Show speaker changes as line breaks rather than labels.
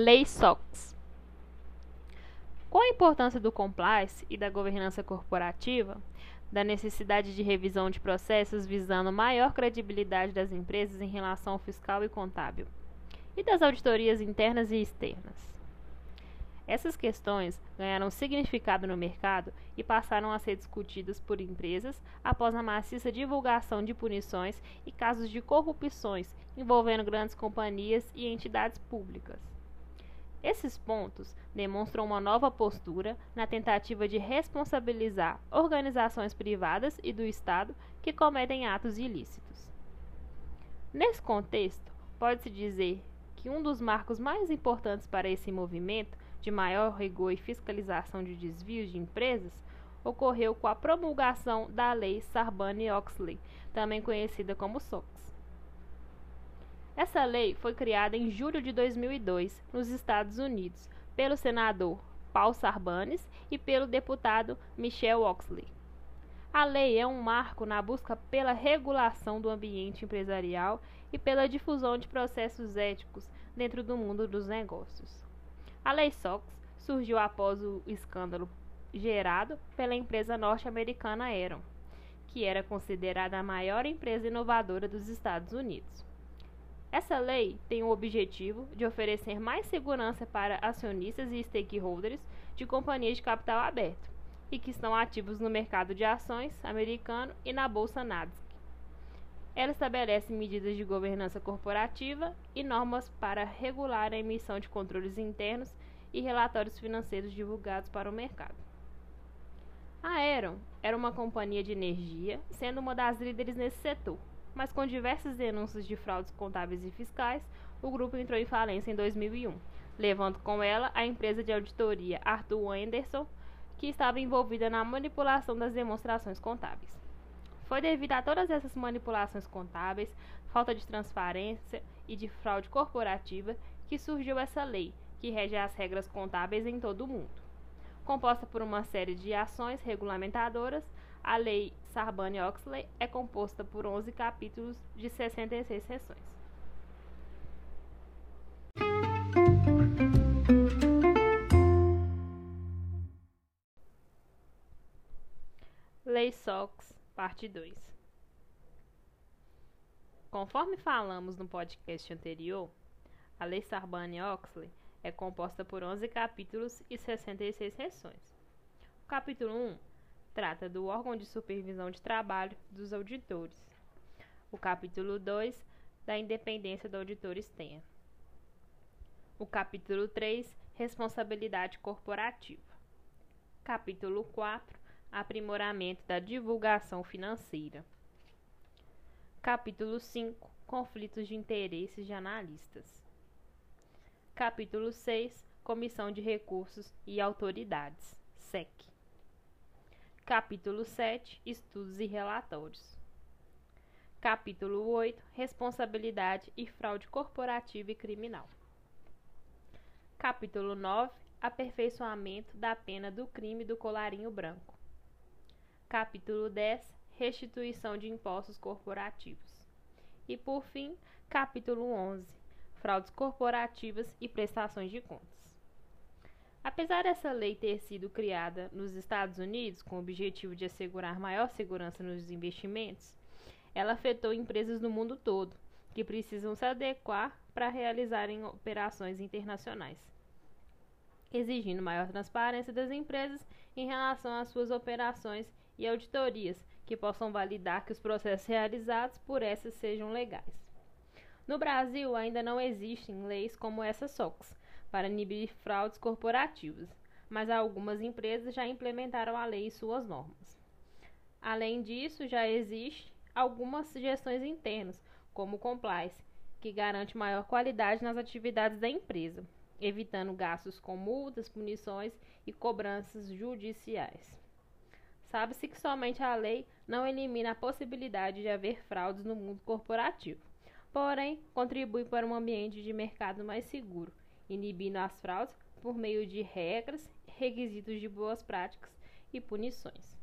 Lei SOX. Com a importância do compliance e da governança corporativa, da necessidade de revisão de processos visando maior credibilidade das empresas em relação ao fiscal e contábil, e das auditorias internas e externas. Essas questões ganharam significado no mercado e passaram a ser discutidas por empresas após a maciça divulgação de punições e casos de corrupções envolvendo grandes companhias e entidades públicas. Esses pontos demonstram uma nova postura na tentativa de responsabilizar organizações privadas e do Estado que cometem atos ilícitos. Nesse contexto, pode-se dizer que um dos marcos mais importantes para esse movimento de maior rigor e fiscalização de desvios de empresas ocorreu com a promulgação da Lei Sarbanes-Oxley, também conhecida como SOX. Essa lei foi criada em julho de 2002 nos Estados Unidos pelo senador Paul Sarbanes e pelo deputado Michel Oxley. A lei é um marco na busca pela regulação do ambiente empresarial e pela difusão de processos éticos dentro do mundo dos negócios. A Lei SOX surgiu após o escândalo gerado pela empresa norte-americana Enron, que era considerada a maior empresa inovadora dos Estados Unidos. Essa lei tem o objetivo de oferecer mais segurança para acionistas e stakeholders de companhias de capital aberto e que estão ativos no mercado de ações americano e na bolsa Nasdaq. Ela estabelece medidas de governança corporativa e normas para regular a emissão de controles internos e relatórios financeiros divulgados para o mercado. A Aeron era uma companhia de energia, sendo uma das líderes nesse setor, mas com diversas denúncias de fraudes contábeis e fiscais, o grupo entrou em falência em 2001, levando com ela a empresa de auditoria Arthur Anderson, que estava envolvida na manipulação das demonstrações contábeis. Foi devido a todas essas manipulações contábeis, falta de transparência e de fraude corporativa que surgiu essa lei, que rege as regras contábeis em todo o mundo. Composta por uma série de ações regulamentadoras, a Lei Sarbanes-Oxley é composta por 11 capítulos de 66 seções. Lei SOX Parte 2 Conforme falamos no podcast anterior, a Lei Sarbanes-Oxley é composta por 11 capítulos e 66 seções. O capítulo 1 trata do órgão de supervisão de trabalho dos auditores. O capítulo 2 da independência do auditor externo. O capítulo 3 responsabilidade corporativa. Capítulo 4 aprimoramento da divulgação financeira. Capítulo 5 Conflitos de interesses de analistas. Capítulo 6 Comissão de Recursos e Autoridades SEC. Capítulo 7 Estudos e relatórios. Capítulo 8 Responsabilidade e fraude corporativa e criminal. Capítulo 9 Aperfeiçoamento da pena do crime do colarinho branco. Capítulo 10 Restituição de impostos corporativos. E por fim, capítulo 11 Fraudes corporativas e prestações de contas. Apesar dessa lei ter sido criada nos Estados Unidos com o objetivo de assegurar maior segurança nos investimentos, ela afetou empresas no mundo todo que precisam se adequar para realizarem operações internacionais, exigindo maior transparência das empresas em relação às suas operações e auditorias que possam validar que os processos realizados por essas sejam legais. No Brasil, ainda não existem leis como essa SOX para inibir fraudes corporativas, mas algumas empresas já implementaram a lei e suas normas. Além disso, já existe algumas gestões internas, como o compliance, que garante maior qualidade nas atividades da empresa, evitando gastos com multas, punições e cobranças judiciais. Sabe-se que somente a lei não elimina a possibilidade de haver fraudes no mundo corporativo, porém contribui para um ambiente de mercado mais seguro, inibindo as fraudes por meio de regras, requisitos de boas práticas e punições.